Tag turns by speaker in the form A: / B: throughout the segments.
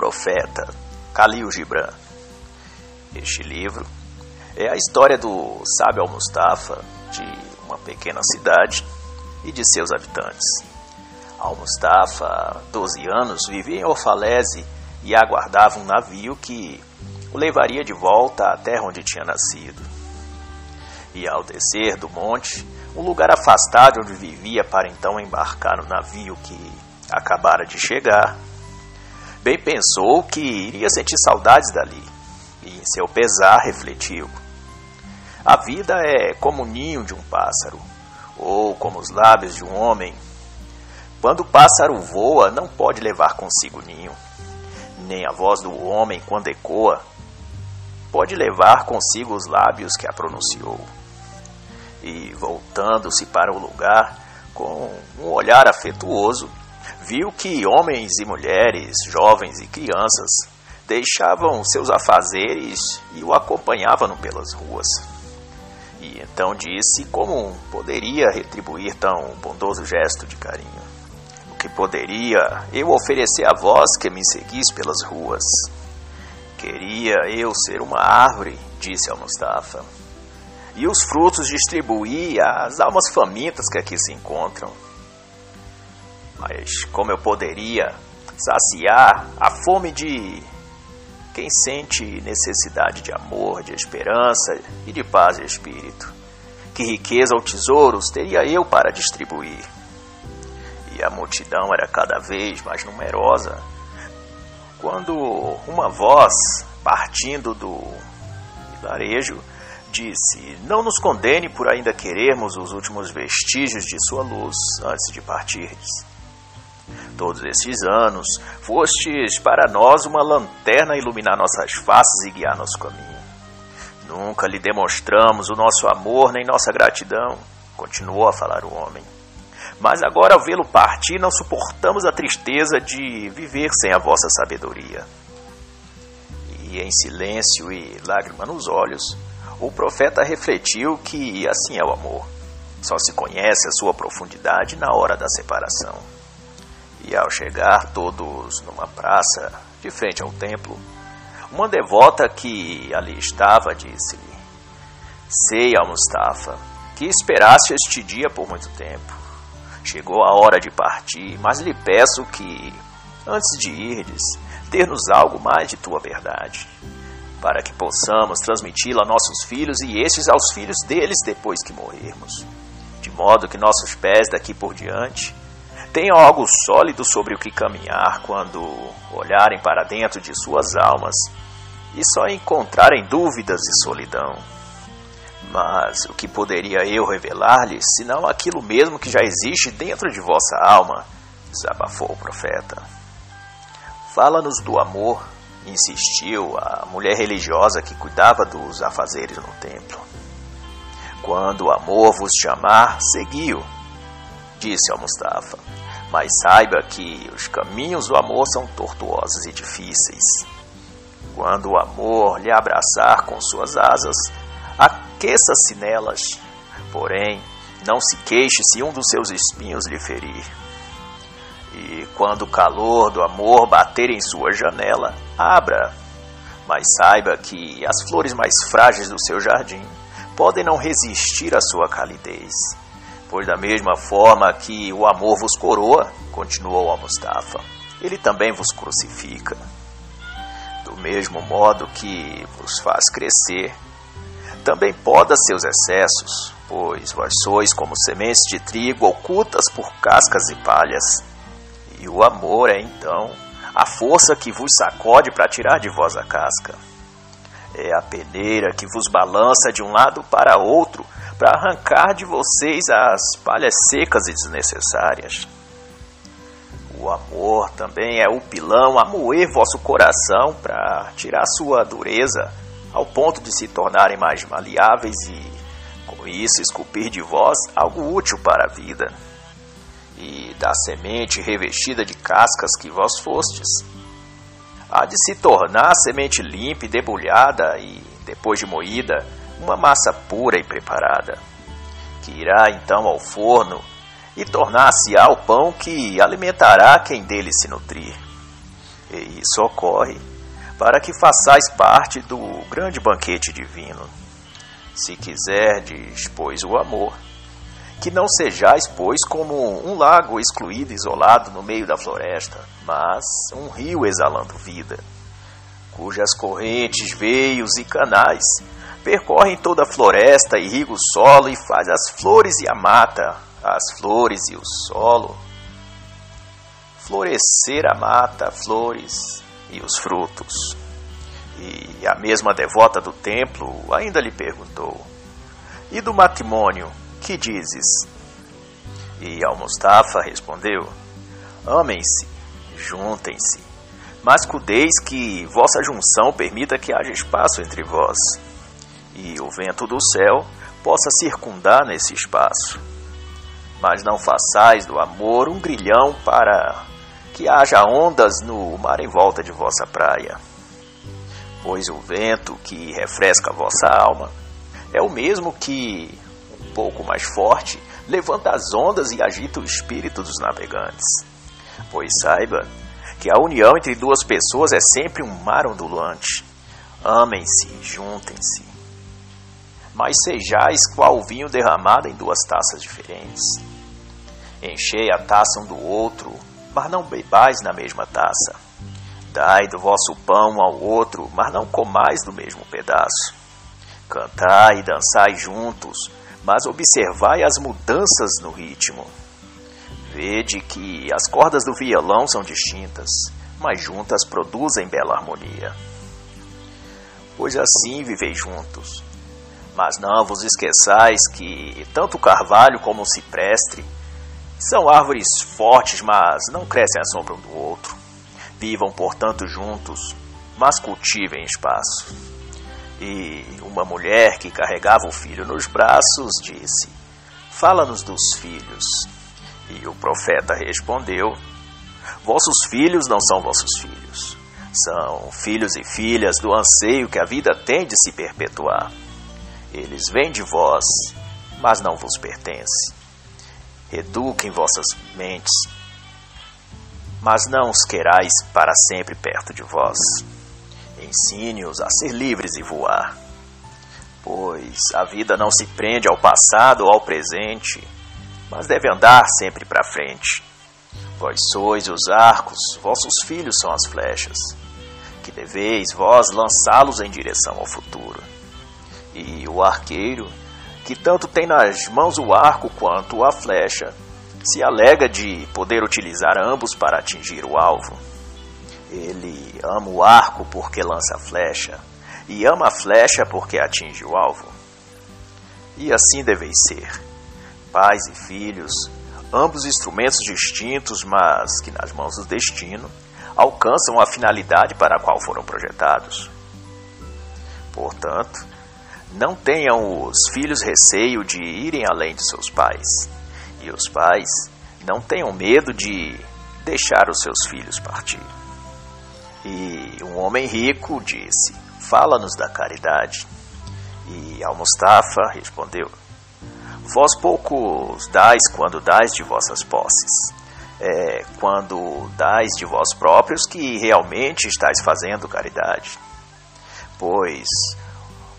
A: Profeta, Khalil Gibran. Este livro é a história do sábio Al-Mustafa, de uma pequena cidade e de seus habitantes. Al-Mustafa, 12 anos, vivia em Orfalese e aguardava um navio que o levaria de volta à terra onde tinha nascido. E ao descer do monte, um lugar afastado onde vivia para então embarcar no navio que acabara de chegar, bem pensou que iria sentir saudades dali, e em seu pesar refletiu. A vida é como o ninho de um pássaro, ou como os lábios de um homem. Quando o pássaro voa, não pode levar consigo o ninho, nem a voz do homem, quando ecoa, pode levar consigo os lábios que a pronunciou. E, voltando-se para o lugar, com um olhar afetuoso, viu que homens e mulheres, jovens e crianças, deixavam seus afazeres e o acompanhavam pelas ruas. E então disse como poderia retribuir tão bondoso gesto de carinho. O que poderia eu oferecer a vós que me seguis pelas ruas? Queria eu ser uma árvore, disse ao Mustafa, e os frutos distribuir às almas famintas que aqui se encontram. Mas como eu poderia saciar a fome de quem sente necessidade de amor, de esperança e de paz de espírito? Que riqueza ou tesouros teria eu para distribuir? E a multidão era cada vez mais numerosa. Quando uma voz, partindo do vilarejo, disse: Não nos condene por ainda querermos os últimos vestígios de sua luz antes de partires. Todos estes anos, fostes para nós uma lanterna a iluminar nossas faces e guiar nosso caminho. Nunca lhe demonstramos o nosso amor nem nossa gratidão, continuou a falar o homem. Mas agora, ao vê-lo partir, não suportamos a tristeza de viver sem a vossa sabedoria. E em silêncio e lágrima nos olhos, o profeta refletiu que assim é o amor. Só se conhece a sua profundidade na hora da separação. E ao chegar todos numa praça, de frente ao templo, uma devota que ali estava disse-lhe: Sei, Al-Mustafa, que esperaste este dia por muito tempo. Chegou a hora de partir, mas lhe peço que, antes de irdes, dê-nos algo mais de tua verdade, para que possamos transmiti-la a nossos filhos e estes aos filhos deles depois que morrermos, de modo que nossos pés daqui por diante tenham algo sólido sobre o que caminhar quando olharem para dentro de suas almas e só encontrarem dúvidas e solidão. Mas o que poderia eu revelar-lhes, senão aquilo mesmo que já existe dentro de vossa alma? desabafou o profeta. Fala-nos do amor, insistiu a mulher religiosa que cuidava dos afazeres no templo. Quando o amor vos chamar, segui-o, disse ao Mustafa. Mas saiba que os caminhos do amor são tortuosos e difíceis. Quando o amor lhe abraçar com suas asas, aqueça-se nelas. Porém, não se queixe se um dos seus espinhos lhe ferir. E quando o calor do amor bater em sua janela, abra. Mas saiba que as flores mais frágeis do seu jardim podem não resistir à sua calidez. Pois da mesma forma que o amor vos coroa, continuou Al-Mustafa, ele também vos crucifica. Do mesmo modo que vos faz crescer, também poda seus excessos, pois vós sois como sementes de trigo ocultas por cascas e palhas. E o amor é então a força que vos sacode para tirar de vós a casca. É a peneira que vos balança de um lado para outro para arrancar de vocês as palhas secas e desnecessárias. O amor também é o pilão a moer vosso coração para tirar sua dureza ao ponto de se tornarem mais maleáveis e, com isso, esculpir de vós algo útil para a vida. E da semente revestida de cascas que vós fostes, há de se tornar semente limpa e debulhada e, depois de moída, uma massa pura e preparada, que irá então ao forno e tornar-se-á o pão que alimentará quem dele se nutrir. E isso ocorre para que façais parte do grande banquete divino. Se quiserdes, pois, o amor, que não sejais, pois, como um lago excluído, isolado no meio da floresta, mas um rio exalando vida, cujas correntes, veios e canais percorrem toda a floresta, irriga o solo e faz as flores e a mata, as flores e o solo, florescer a mata, flores e os frutos. E a mesma devota do templo ainda lhe perguntou: E do matrimônio, que dizes? E Al-Mustafa respondeu: Amem-se, juntem-se, mas cuideis que vossa junção permita que haja espaço entre vós, e o vento do céu possa circundar nesse espaço. Mas não façais do amor um grilhão para que haja ondas no mar em volta de vossa praia. Pois o vento que refresca vossa alma é o mesmo que, um pouco mais forte, levanta as ondas e agita o espírito dos navegantes. Pois saiba que a união entre duas pessoas é sempre um mar ondulante. Amem-se, juntem-se. Mas sejais qual vinho derramado em duas taças diferentes. Enchei a taça um do outro, mas não bebais na mesma taça. Dai do vosso pão ao outro, mas não comais do mesmo pedaço. Cantai e dançai juntos, mas observai as mudanças no ritmo. Vede que as cordas do violão são distintas, mas juntas produzem bela harmonia. Pois assim vivei juntos. Mas não vos esqueçais que tanto o carvalho como o ciprestre são árvores fortes, mas não crescem à sombra um do outro. Vivam, portanto, juntos, mas cultivem espaço. E uma mulher que carregava o filho nos braços disse: Fala-nos dos filhos. E o profeta respondeu: Vossos filhos não são vossos filhos. São filhos e filhas do anseio que a vida tem de se perpetuar. Eles vêm de vós, mas não vos pertencem eduquem vossas mentes, mas não os querais para sempre perto de vós. Ensine-os a ser livres e voar, pois a vida não se prende ao passado ou ao presente, mas deve andar sempre para frente. Vós sois os arcos, vossos filhos são as flechas, que deveis vós lançá-los em direção ao futuro. E o arqueiro que tanto tem nas mãos o arco quanto a flecha, se alega de poder utilizar ambos para atingir o alvo. Ele ama o arco porque lança a flecha, e ama a flecha porque atinge o alvo. E assim deveis ser, pais e filhos, ambos instrumentos distintos, mas que nas mãos do destino alcançam a finalidade para a qual foram projetados. Portanto, não tenham os filhos receio de irem além de seus pais, e os pais não tenham medo de deixar os seus filhos partir. E um homem rico disse: Fala-nos da caridade. E Al-Mustafa respondeu: Vós poucos dais quando dais de vossas posses. É quando dais de vós próprios que realmente estáis fazendo caridade. Pois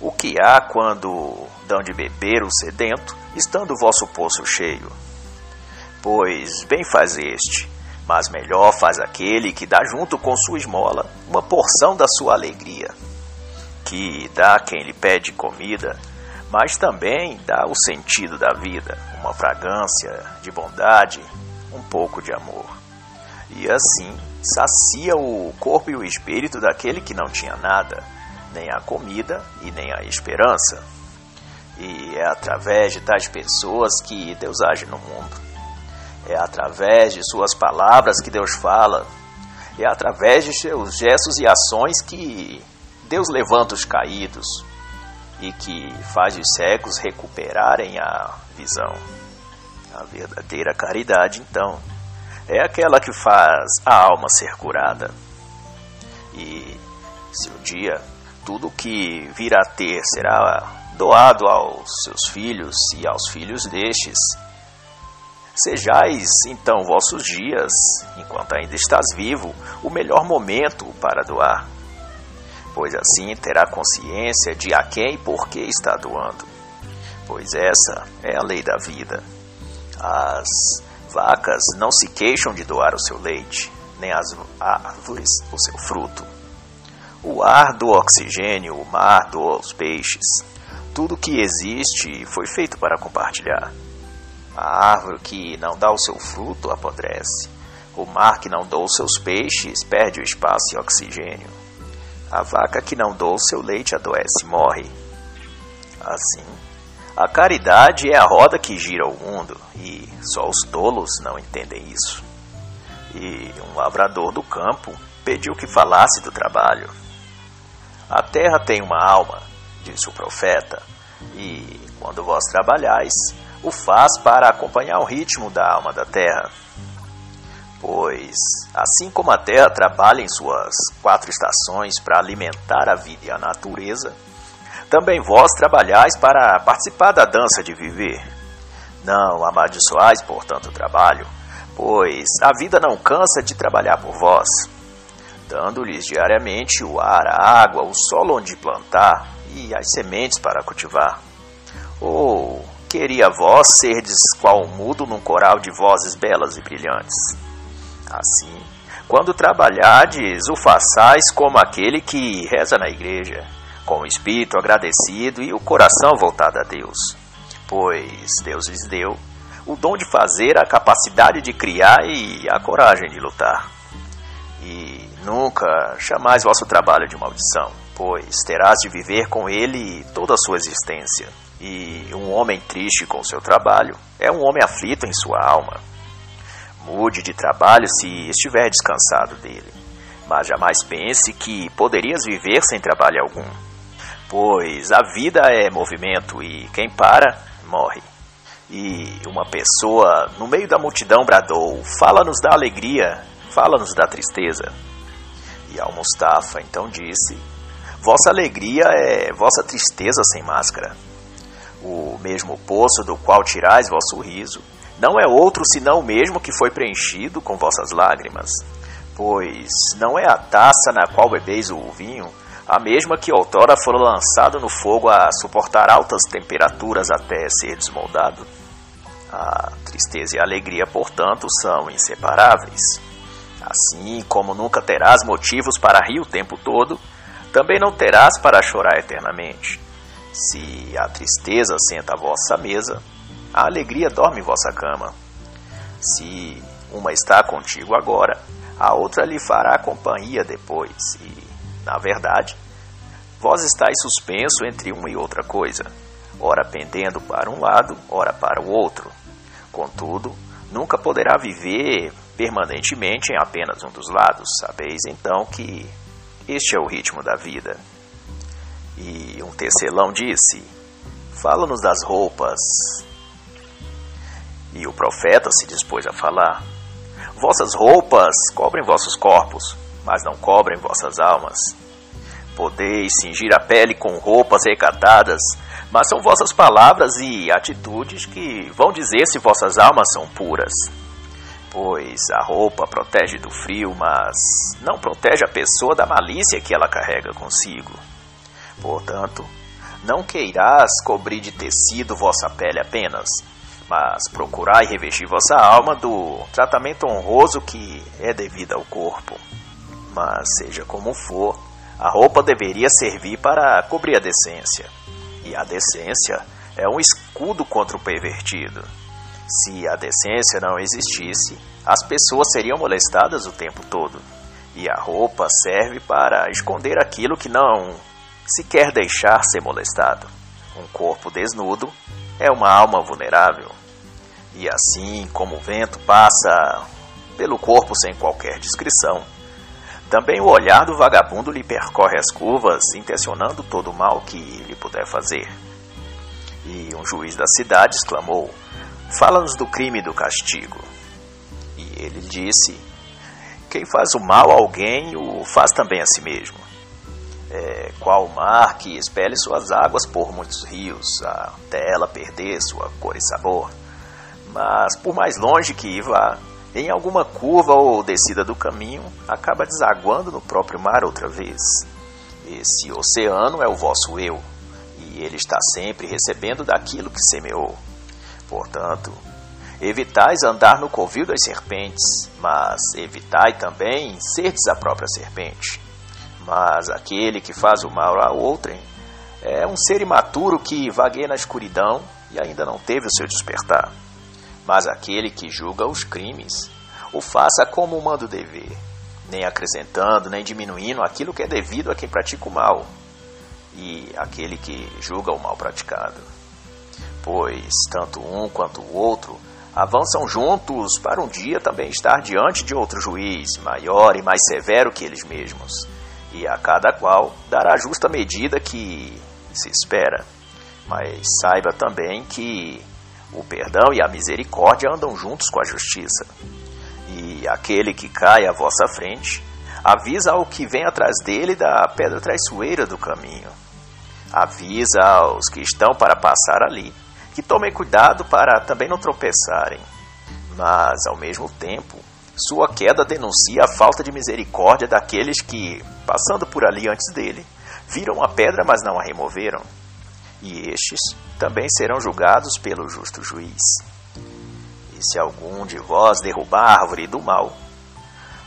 A: o que há quando dão de beber o sedento, estando o vosso poço cheio? Pois bem faz este, mas melhor faz aquele que dá junto com sua esmola uma porção da sua alegria, que dá quem lhe pede comida, mas também dá o sentido da vida, uma fragrância de bondade, um pouco de amor. E assim sacia o corpo e o espírito daquele que não tinha nada nem a comida e nem a esperança. E é através de tais pessoas que Deus age no mundo. É através de suas palavras que Deus fala. É através de seus gestos e ações que Deus levanta os caídos e que faz os cegos recuperarem a visão. A verdadeira caridade, então, é aquela que faz a alma ser curada. E se um dia tudo que vir a ter será doado aos seus filhos e aos filhos destes. Sejais então vossos dias, enquanto ainda estás vivo, o melhor momento para doar, pois assim terá consciência de a quem e por que está doando, pois essa é a lei da vida. As vacas não se queixam de doar o seu leite, nem as árvores o seu fruto. O ar do oxigênio, o mar doa os peixes. Tudo que existe foi feito para compartilhar. A árvore que não dá o seu fruto apodrece. O mar que não os seus peixes perde o espaço e oxigênio. A vaca que não doa o seu leite adoece e morre. Assim, a caridade é a roda que gira o mundo e só os tolos não entendem isso. E um lavrador do campo pediu que falasse do trabalho. A terra tem uma alma, disse o profeta, e quando vós trabalhais, o faz para acompanhar o ritmo da alma da terra. Pois, assim como a terra trabalha em suas quatro estações para alimentar a vida e a natureza, também vós trabalhais para participar da dança de viver. Não amaldiçoais, portanto, o trabalho, pois a vida não cansa de trabalhar por vós, dando-lhes diariamente o ar, a água, o solo onde plantar e as sementes para cultivar. Ou queria vós serdes qual mudo num coral de vozes belas e brilhantes. Assim, quando trabalhardes, o façais como aquele que reza na igreja, com o espírito agradecido e o coração voltado a Deus, pois Deus lhes deu o dom de fazer, a capacidade de criar e a coragem de lutar. E nunca chamais vosso trabalho de maldição, pois terás de viver com ele toda a sua existência. E um homem triste com seu trabalho é um homem aflito em sua alma. Mude de trabalho se estiver descansado dele, mas jamais pense que poderias viver sem trabalho algum, pois a vida é movimento e quem para, morre. E uma pessoa no meio da multidão bradou: Fala-nos da alegria, fala-nos da tristeza. E Al-Mustafa então disse: Vossa alegria é vossa tristeza sem máscara. O mesmo poço do qual tirais vosso riso não é outro senão o mesmo que foi preenchido com vossas lágrimas. Pois não é a taça na qual bebeis o vinho a mesma que outrora fora lançado no fogo a suportar altas temperaturas até ser desmoldado. A tristeza e a alegria, portanto, são inseparáveis. Assim como nunca terás motivos para rir o tempo todo, também não terás para chorar eternamente. Se a tristeza senta à vossa mesa, a alegria dorme em vossa cama. Se uma está contigo agora, a outra lhe fará companhia depois, e, na verdade, vós estáis suspenso entre uma e outra coisa, ora pendendo para um lado, ora para o outro. Contudo, nunca poderá viver permanentemente em apenas um dos lados. Sabeis então que este é o ritmo da vida. E um tecelão disse: Fala-nos das roupas. E o profeta se dispôs a falar: Vossas roupas cobrem vossos corpos, mas não cobrem vossas almas. Podeis cingir a pele com roupas recatadas, mas são vossas palavras e atitudes que vão dizer se vossas almas são puras. Pois a roupa protege do frio, mas não protege a pessoa da malícia que ela carrega consigo. Portanto, não queirás cobrir de tecido vossa pele apenas, mas procurai revestir vossa alma do tratamento honroso que é devido ao corpo. Mas seja como for, a roupa deveria servir para cobrir a decência. E a decência é um escudo contra o pervertido. Se a decência não existisse, as pessoas seriam molestadas o tempo todo. E a roupa serve para esconder aquilo que não se quer deixar ser molestado. Um corpo desnudo é uma alma vulnerável. E assim como o vento passa pelo corpo sem qualquer descrição, também o olhar do vagabundo lhe percorre as curvas, intencionando todo o mal que lhe puder fazer. E um juiz da cidade exclamou: Fala-nos do crime e do castigo. E ele disse: Quem faz o mal a alguém o faz também a si mesmo é, qual mar que expele suas águas por muitos rios, até ela perder sua cor e sabor. Mas por mais longe que vá, em alguma curva ou descida do caminho, acaba desaguando no próprio mar outra vez. Esse oceano é o vosso eu, e ele está sempre recebendo daquilo que semeou. Portanto, evitais andar no covil das serpentes, mas evitai também serdes a própria serpente. Mas aquele que faz o mal a outrem é um ser imaturo que vagueia na escuridão e ainda não teve o seu despertar. Mas aquele que julga os crimes, o faça como manda o dever, nem acrescentando nem diminuindo aquilo que é devido a quem pratica o mal, e aquele que julga o mal praticado. Pois tanto um quanto o outro avançam juntos para um dia também estar diante de outro juiz, maior e mais severo que eles mesmos, e a cada qual dará a justa medida que se espera. Mas saiba também que o perdão e a misericórdia andam juntos com a justiça. E aquele que cai à vossa frente, avisa ao que vem atrás dele da pedra traiçoeira do caminho. Avisa aos que estão para passar ali, que tomem cuidado para também não tropeçarem. Mas, ao mesmo tempo, sua queda denuncia a falta de misericórdia daqueles que, passando por ali antes dele, viram a pedra, mas não a removeram. E estes também serão julgados pelo justo juiz. E se algum de vós derrubar a árvore do mal,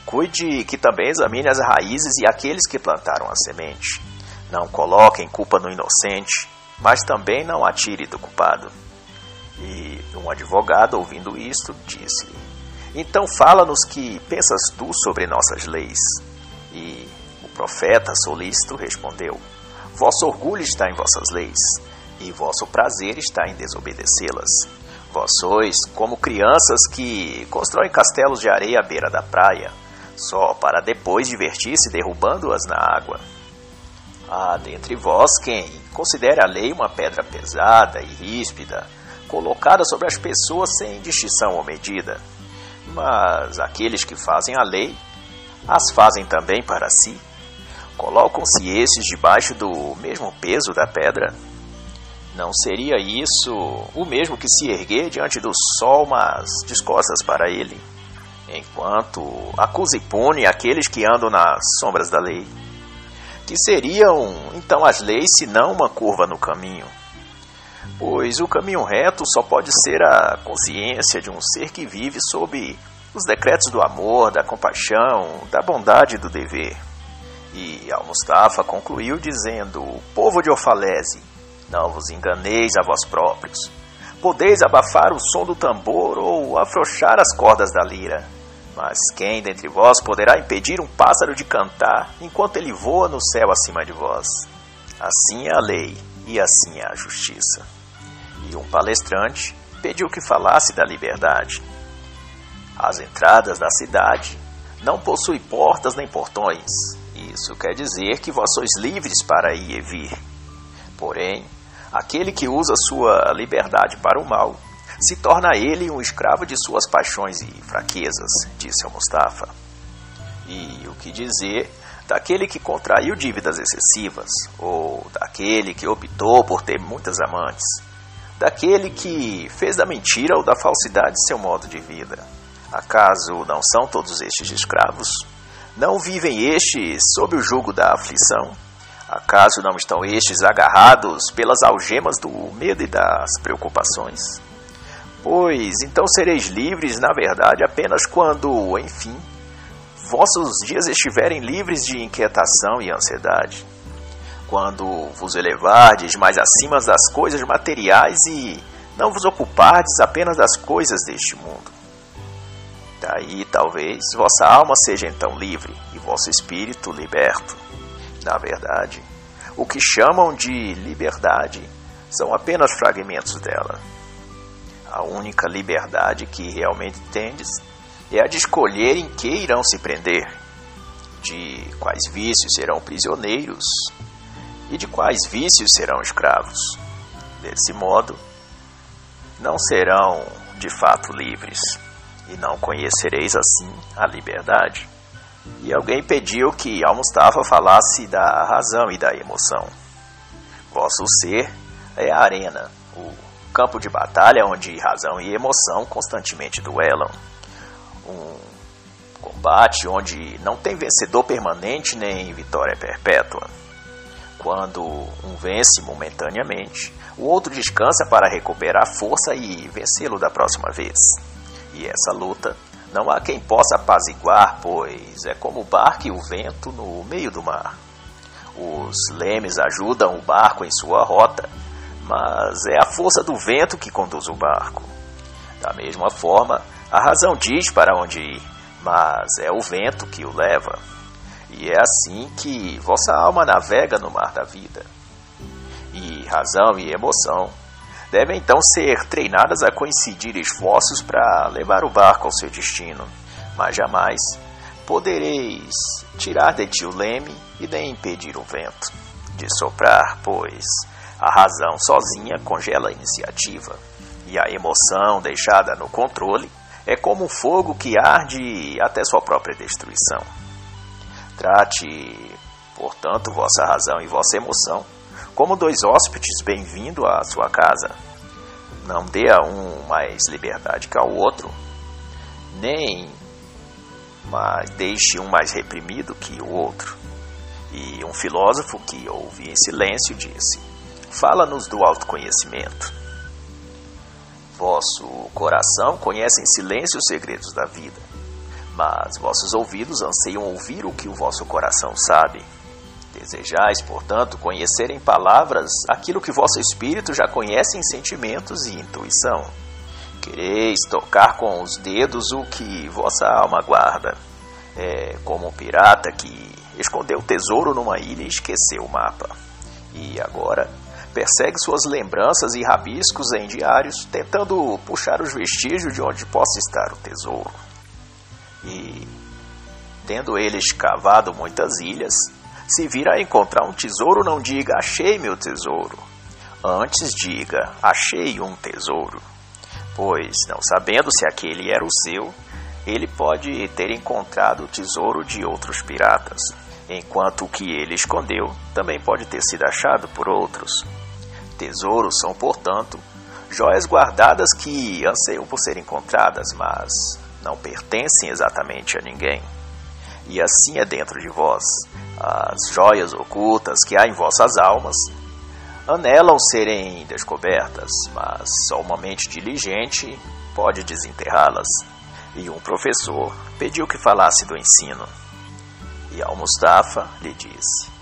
A: cuide que também examine as raízes e aqueles que plantaram a semente. Não coloquem culpa no inocente, mas também não atire do culpado. E um advogado, ouvindo isto, disse-lhe: Então fala-nos que pensas tu sobre nossas leis. E o profeta solícito respondeu: Vosso orgulho está em vossas leis, e vosso prazer está em desobedecê-las. Vós sois como crianças que constroem castelos de areia à beira da praia, só para depois divertir-se derrubando-as na água. Há dentre vós quem considere a lei uma pedra pesada e ríspida, colocada sobre as pessoas sem distinção ou medida. Mas aqueles que fazem a lei, as fazem também para si. Colocam-se esses debaixo do mesmo peso da pedra? Não seria isso o mesmo que se erguer diante do sol, mas descostas para ele? Enquanto acusa e pune aqueles que andam nas sombras da lei. Que seriam então as leis se não uma curva no caminho? Pois o caminho reto só pode ser a consciência de um ser que vive sob os decretos do amor, da compaixão, da bondade e do dever. E Al-Mustafa concluiu dizendo: Povo de Ofalese, não vos enganeis a vós próprios. Podeis abafar o som do tambor ou afrouxar as cordas da lira. Mas quem dentre vós poderá impedir um pássaro de cantar enquanto ele voa no céu acima de vós? Assim é a lei e assim é a justiça. E um palestrante pediu que falasse da liberdade. As entradas da cidade não possuem portas nem portões. Isso quer dizer que vós sois livres para ir e vir. Porém, aquele que usa sua liberdade para o mal se torna ele um escravo de suas paixões e fraquezas, disse ao Mustafa. E o que dizer daquele que contraiu dívidas excessivas, ou daquele que optou por ter muitas amantes, daquele que fez da mentira ou da falsidade seu modo de vida? Acaso não são todos estes escravos? Não vivem estes sob o jugo da aflição? Acaso não estão estes agarrados pelas algemas do medo e das preocupações? Pois então sereis livres, na verdade, apenas quando, enfim, vossos dias estiverem livres de inquietação e ansiedade. Quando vos elevardes mais acima das coisas materiais e não vos ocupardes apenas das coisas deste mundo. Daí talvez vossa alma seja então livre e vosso espírito liberto. Na verdade, o que chamam de liberdade são apenas fragmentos dela. A única liberdade que realmente tendes é a de escolher em que irão se prender, de quais vícios serão prisioneiros e de quais vícios serão escravos. Desse modo, não serão de fato livres e não conhecereis assim a liberdade. E alguém pediu que Al-Mustafa falasse da razão e da emoção. Vosso ser é a arena, o campo de batalha onde razão e emoção constantemente duelam. Um combate onde não tem vencedor permanente nem vitória perpétua. Quando um vence momentaneamente, o outro descansa para recuperar força e vencê-lo da próxima vez. E essa luta não há quem possa apaziguar, pois é como o barco e o vento no meio do mar. Os lemes ajudam o barco em sua rota, mas é a força do vento que conduz o barco. Da mesma forma, a razão diz para onde ir, mas é o vento que o leva. E é assim que vossa alma navega no mar da vida. E razão e emoção devem então ser treinadas a coincidir esforços para levar o barco ao seu destino, mas jamais podereis tirar de ti o leme e nem impedir o vento de soprar, pois a razão sozinha congela a iniciativa e a emoção deixada no controle é como um fogo que arde até sua própria destruição. Trate, portanto, vossa razão e vossa emoção como dois hóspedes bem-vindo à sua casa. Não dê a um mais liberdade que ao outro, nem mas deixe um mais reprimido que o outro. E um filósofo que ouve em silêncio disse: Fala-nos do autoconhecimento. Vosso coração conhece em silêncio os segredos da vida, mas vossos ouvidos anseiam ouvir o que o vosso coração sabe. Desejais, portanto, conhecer em palavras aquilo que vosso espírito já conhece em sentimentos e intuição. Quereis tocar com os dedos o que vossa alma guarda. É como um pirata que escondeu o tesouro numa ilha e esqueceu o mapa. E agora persegue suas lembranças e rabiscos em diários, tentando puxar os vestígios de onde possa estar o tesouro. E, tendo ele escavado muitas ilhas, se vir a encontrar um tesouro, não diga achei meu tesouro. Antes diga achei um tesouro. Pois, não sabendo se aquele era o seu, ele pode ter encontrado o tesouro de outros piratas, enquanto o que ele escondeu também pode ter sido achado por outros. Tesouros são, portanto, joias guardadas que anseiam por ser encontradas, mas não pertencem exatamente a ninguém. E assim é dentro de vós. As joias ocultas que há em vossas almas anelam serem descobertas, mas só uma mente diligente pode desenterrá-las. E um professor pediu que falasse do ensino. E Al-Mustafa lhe disse: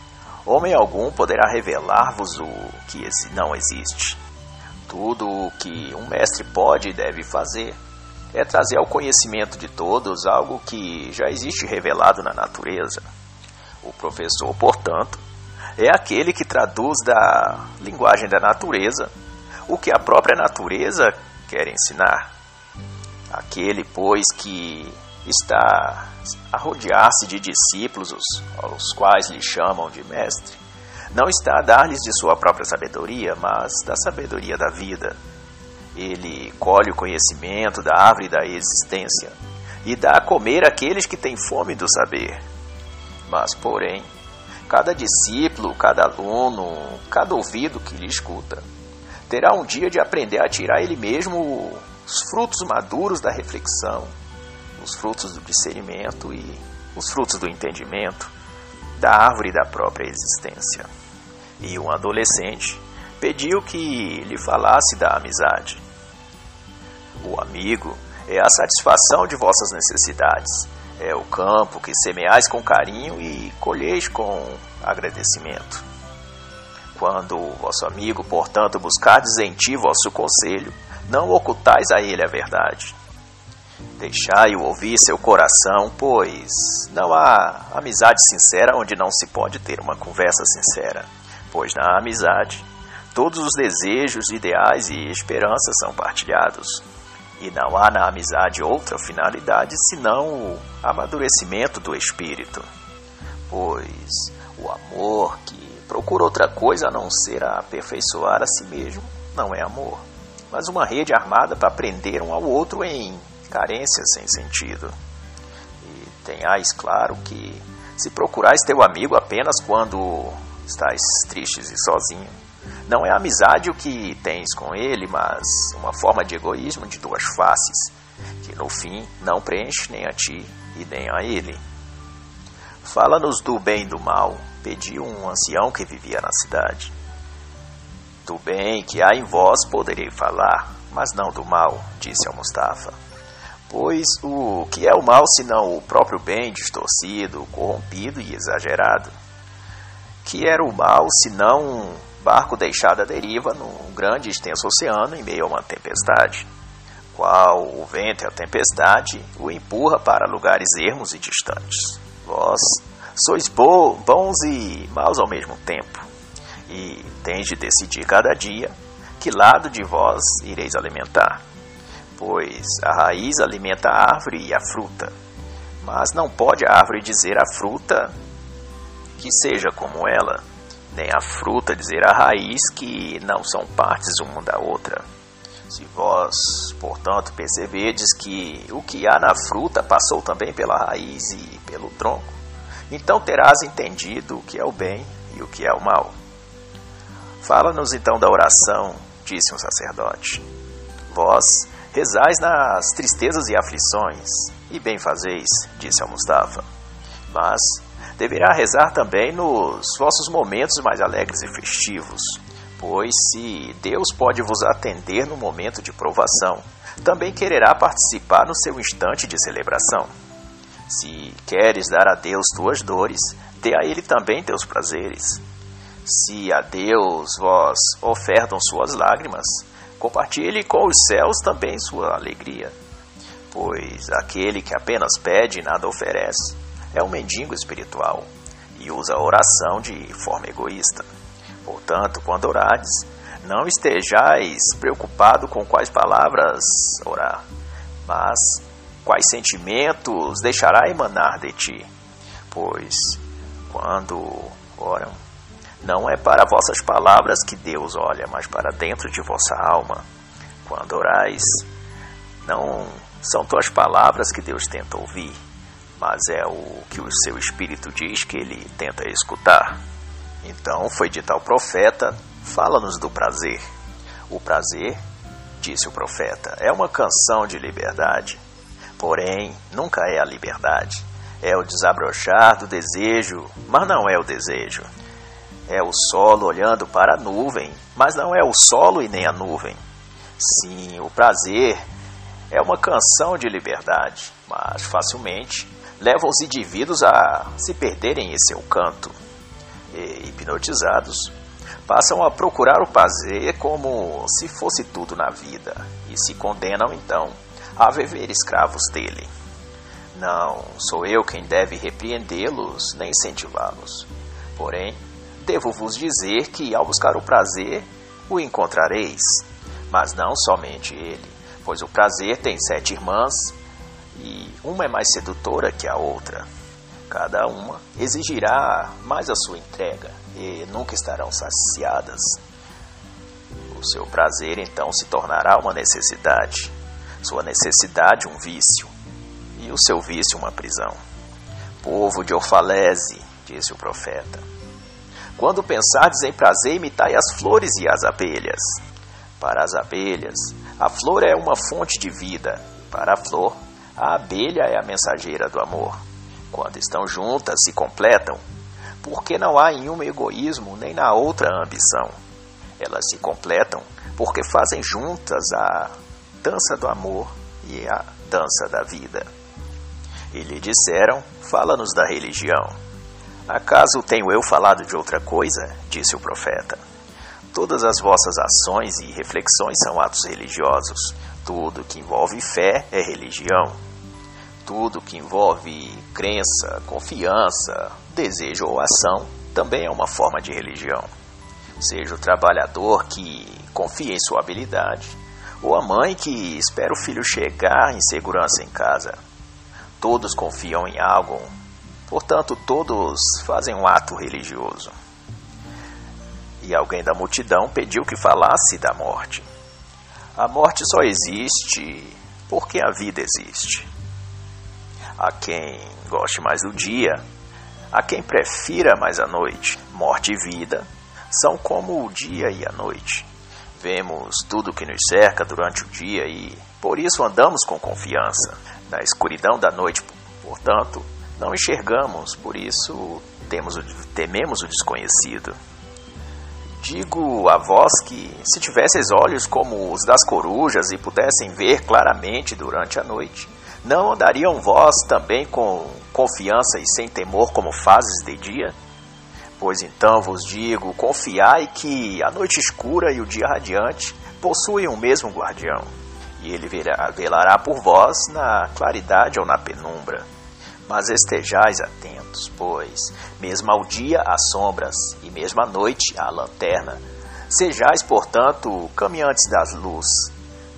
A: Homem algum poderá revelar-vos o que não existe. Tudo o que um mestre pode e deve fazer é trazer ao conhecimento de todos algo que já existe revelado na natureza. O professor, portanto, é aquele que traduz da linguagem da natureza o que a própria natureza quer ensinar. Aquele, pois, que está a rodear-se de discípulos, aos quais lhe chamam de mestre, não está a dar-lhes de sua própria sabedoria, mas da sabedoria da vida. Ele colhe o conhecimento da árvore da existência e dá a comer àqueles que têm fome do saber. Mas, porém, cada discípulo, cada aluno, cada ouvido que lhe escuta, terá um dia de aprender a tirar ele mesmo os frutos maduros da reflexão, os frutos do discernimento e os frutos do entendimento da árvore da própria existência. E um adolescente pediu que lhe falasse da amizade. O amigo é a satisfação de vossas necessidades, é o campo que semeais com carinho e colheis com agradecimento. Quando vosso amigo, portanto, buscardes em ti vosso conselho, não ocultais a ele a verdade. Deixai-o ouvir seu coração, pois não há amizade sincera onde não se pode ter uma conversa sincera, pois na amizade todos os desejos, ideais e esperanças são partilhados. E não há na amizade outra finalidade senão o amadurecimento do espírito. Pois o amor que procura outra coisa a não ser aperfeiçoar a si mesmo não é amor, mas uma rede armada para prender um ao outro em carências sem sentido. E tenhais claro que se procurais teu amigo apenas quando estás tristes e sozinho, Não é amizade o que tens com ele, mas uma forma de egoísmo de duas faces, que no fim não preenche nem a ti e nem a ele. Fala-nos do bem e do mal, pediu um ancião que vivia na cidade. Do bem que há em vós poderei falar, mas não do mal, disse ao Mustafa. Pois o que é o mal senão o próprio bem distorcido, corrompido e exagerado? Que era o mal senão um barco deixado à deriva num grande e extenso oceano em meio a uma tempestade? Qual o vento e a tempestade o empurra para lugares ermos e distantes? Vós sois bons e maus ao mesmo tempo, e tens de decidir cada dia que lado de vós ireis alimentar. Pois a raiz alimenta a árvore e a fruta, mas não pode a árvore dizer à fruta que seja como ela, nem a fruta dizer à raiz que não são partes uma da outra. Se vós, portanto, percebedes que o que há na fruta passou também pela raiz e pelo tronco, então terás entendido o que é o bem e o que é o mal. Fala-nos então da oração, disse um sacerdote. Vós rezais nas tristezas e aflições, e bem fazeis, disse ao Mustafa. Mas deverá rezar também nos vossos momentos mais alegres e festivos, Pois se Deus pode vos atender no momento de provação, também quererá participar no seu instante de celebração. Se queres dar a Deus tuas dores, dê a Ele também teus prazeres. Se a Deus vós ofertam suas lágrimas, compartilhe com os céus também sua alegria. Pois aquele que apenas pede e nada oferece é um mendigo espiritual e usa a oração de forma egoísta. Portanto, quando orades, não estejais preocupado com quais palavras orar, mas quais sentimentos deixará emanar de ti. Pois, quando oram, não é para vossas palavras que Deus olha, mas para dentro de vossa alma. Quando orais, não são tuas palavras que Deus tenta ouvir, mas é o que o seu espírito diz que ele tenta escutar. Então foi dito ao profeta: Fala-nos do prazer. O prazer, disse o profeta, é uma canção de liberdade. Porém, nunca é a liberdade. É o desabrochar do desejo, mas não é o desejo. É o solo olhando para a nuvem, mas não é o solo e nem a nuvem. Sim, o prazer é uma canção de liberdade, mas facilmente leva os indivíduos a se perderem em seu canto e hipnotizados, passam a procurar o prazer como se fosse tudo na vida e se condenam então a viver escravos dele. Não sou eu quem deve repreendê-los nem incentivá-los. Porém, devo vos dizer que ao buscar o prazer, o encontrareis, mas não somente ele, pois o prazer tem sete irmãs e uma é mais sedutora que a outra. Cada uma exigirá mais a sua entrega e nunca estarão saciadas. O seu prazer então se tornará uma necessidade, sua necessidade um vício e o seu vício uma prisão. Povo de Orfalese, disse o profeta, quando pensardes em prazer, imitai as flores e as abelhas. Para as abelhas, a flor é uma fonte de vida, para a flor, a abelha é a mensageira do amor. Quando estão juntas, se completam, porque não há em uma egoísmo nem na outra ambição. Elas se completam porque fazem juntas a dança do amor e a dança da vida. E lhe disseram: Fala-nos da religião. Acaso tenho eu falado de outra coisa? disse o profeta. Todas as vossas ações e reflexões são atos religiosos. Tudo que envolve fé é religião. Tudo que envolve crença, confiança, desejo ou ação também é uma forma de religião. Seja o trabalhador que confia em sua habilidade, ou a mãe que espera o filho chegar em segurança em casa. Todos confiam em algo, portanto, todos fazem um ato religioso. E alguém da multidão pediu que falasse da morte. A morte só existe porque a vida existe a quem goste mais do dia, a quem prefira mais a noite. Morte e vida são como o dia e a noite. Vemos tudo que nos cerca durante o dia e, por isso, andamos com confiança. Na escuridão da noite, portanto, não enxergamos, por isso temos o, tememos o desconhecido. Digo a vós que, se tivesseis olhos como os das corujas e pudessem ver claramente durante a noite, não andariam vós também com confiança e sem temor como fazes de dia? Pois então vos digo: confiai que a noite escura e o dia radiante possuem o mesmo guardião, e ele velará por vós na claridade ou na penumbra. Mas estejais atentos, pois, mesmo ao dia as sombras, e mesmo à noite a lanterna. Sejais, portanto, caminhantes das luz,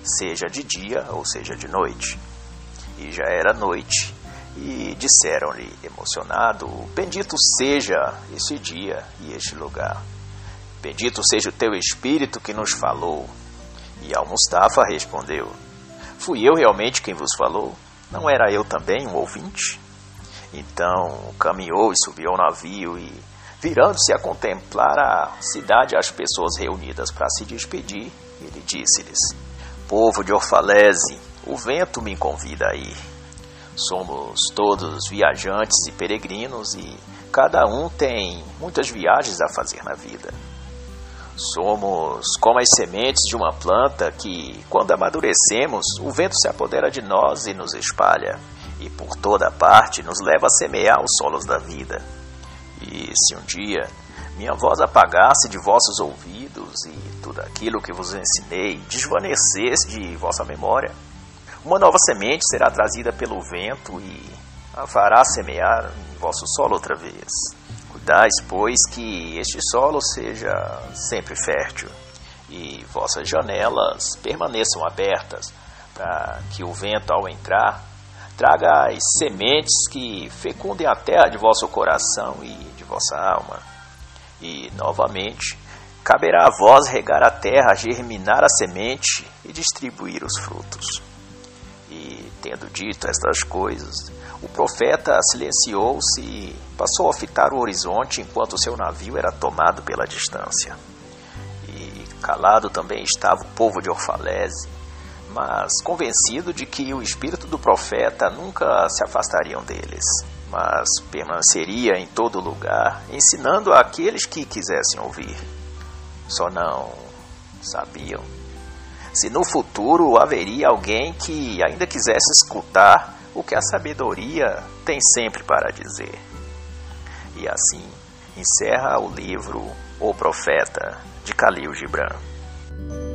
A: seja de dia ou seja de noite. E já era noite, e disseram-lhe, emocionado: Bendito seja esse dia e este lugar. Bendito seja o teu espírito que nos falou. E Al-Mustafa respondeu: Fui eu realmente quem vos falou? Não era eu também um ouvinte? Então caminhou e subiu ao navio e, virando-se a contemplar a cidade e as pessoas reunidas para se despedir, ele disse-lhes: Povo de Orfalese, o vento me convida a ir. Somos todos viajantes e peregrinos e cada um tem muitas viagens a fazer na vida. Somos como as sementes de uma planta que, quando amadurecemos, o vento se apodera de nós e nos espalha, e por toda parte nos leva a semear os solos da vida. E se um dia minha voz apagasse de vossos ouvidos e tudo aquilo que vos ensinei desvanecesse de vossa memória, uma nova semente será trazida pelo vento e a fará semear em vosso solo outra vez. Cuidais, pois, que este solo seja sempre fértil e vossas janelas permaneçam abertas, para que o vento, ao entrar, traga as sementes que fecundem a terra de vosso coração e de vossa alma. E, novamente, caberá a vós regar a terra, germinar a semente e distribuir os frutos. E, tendo dito estas coisas, o profeta silenciou-se e passou a fitar o horizonte enquanto seu navio era tomado pela distância. E calado também estava o povo de Orfalese, mas convencido de que o espírito do profeta nunca se afastariam deles, mas permaneceria em todo lugar, ensinando àqueles que quisessem ouvir. Só não sabiam se no futuro haveria alguém que ainda quisesse escutar o que a sabedoria tem sempre para dizer. E assim encerra o livro O Profeta de Khalil Gibran.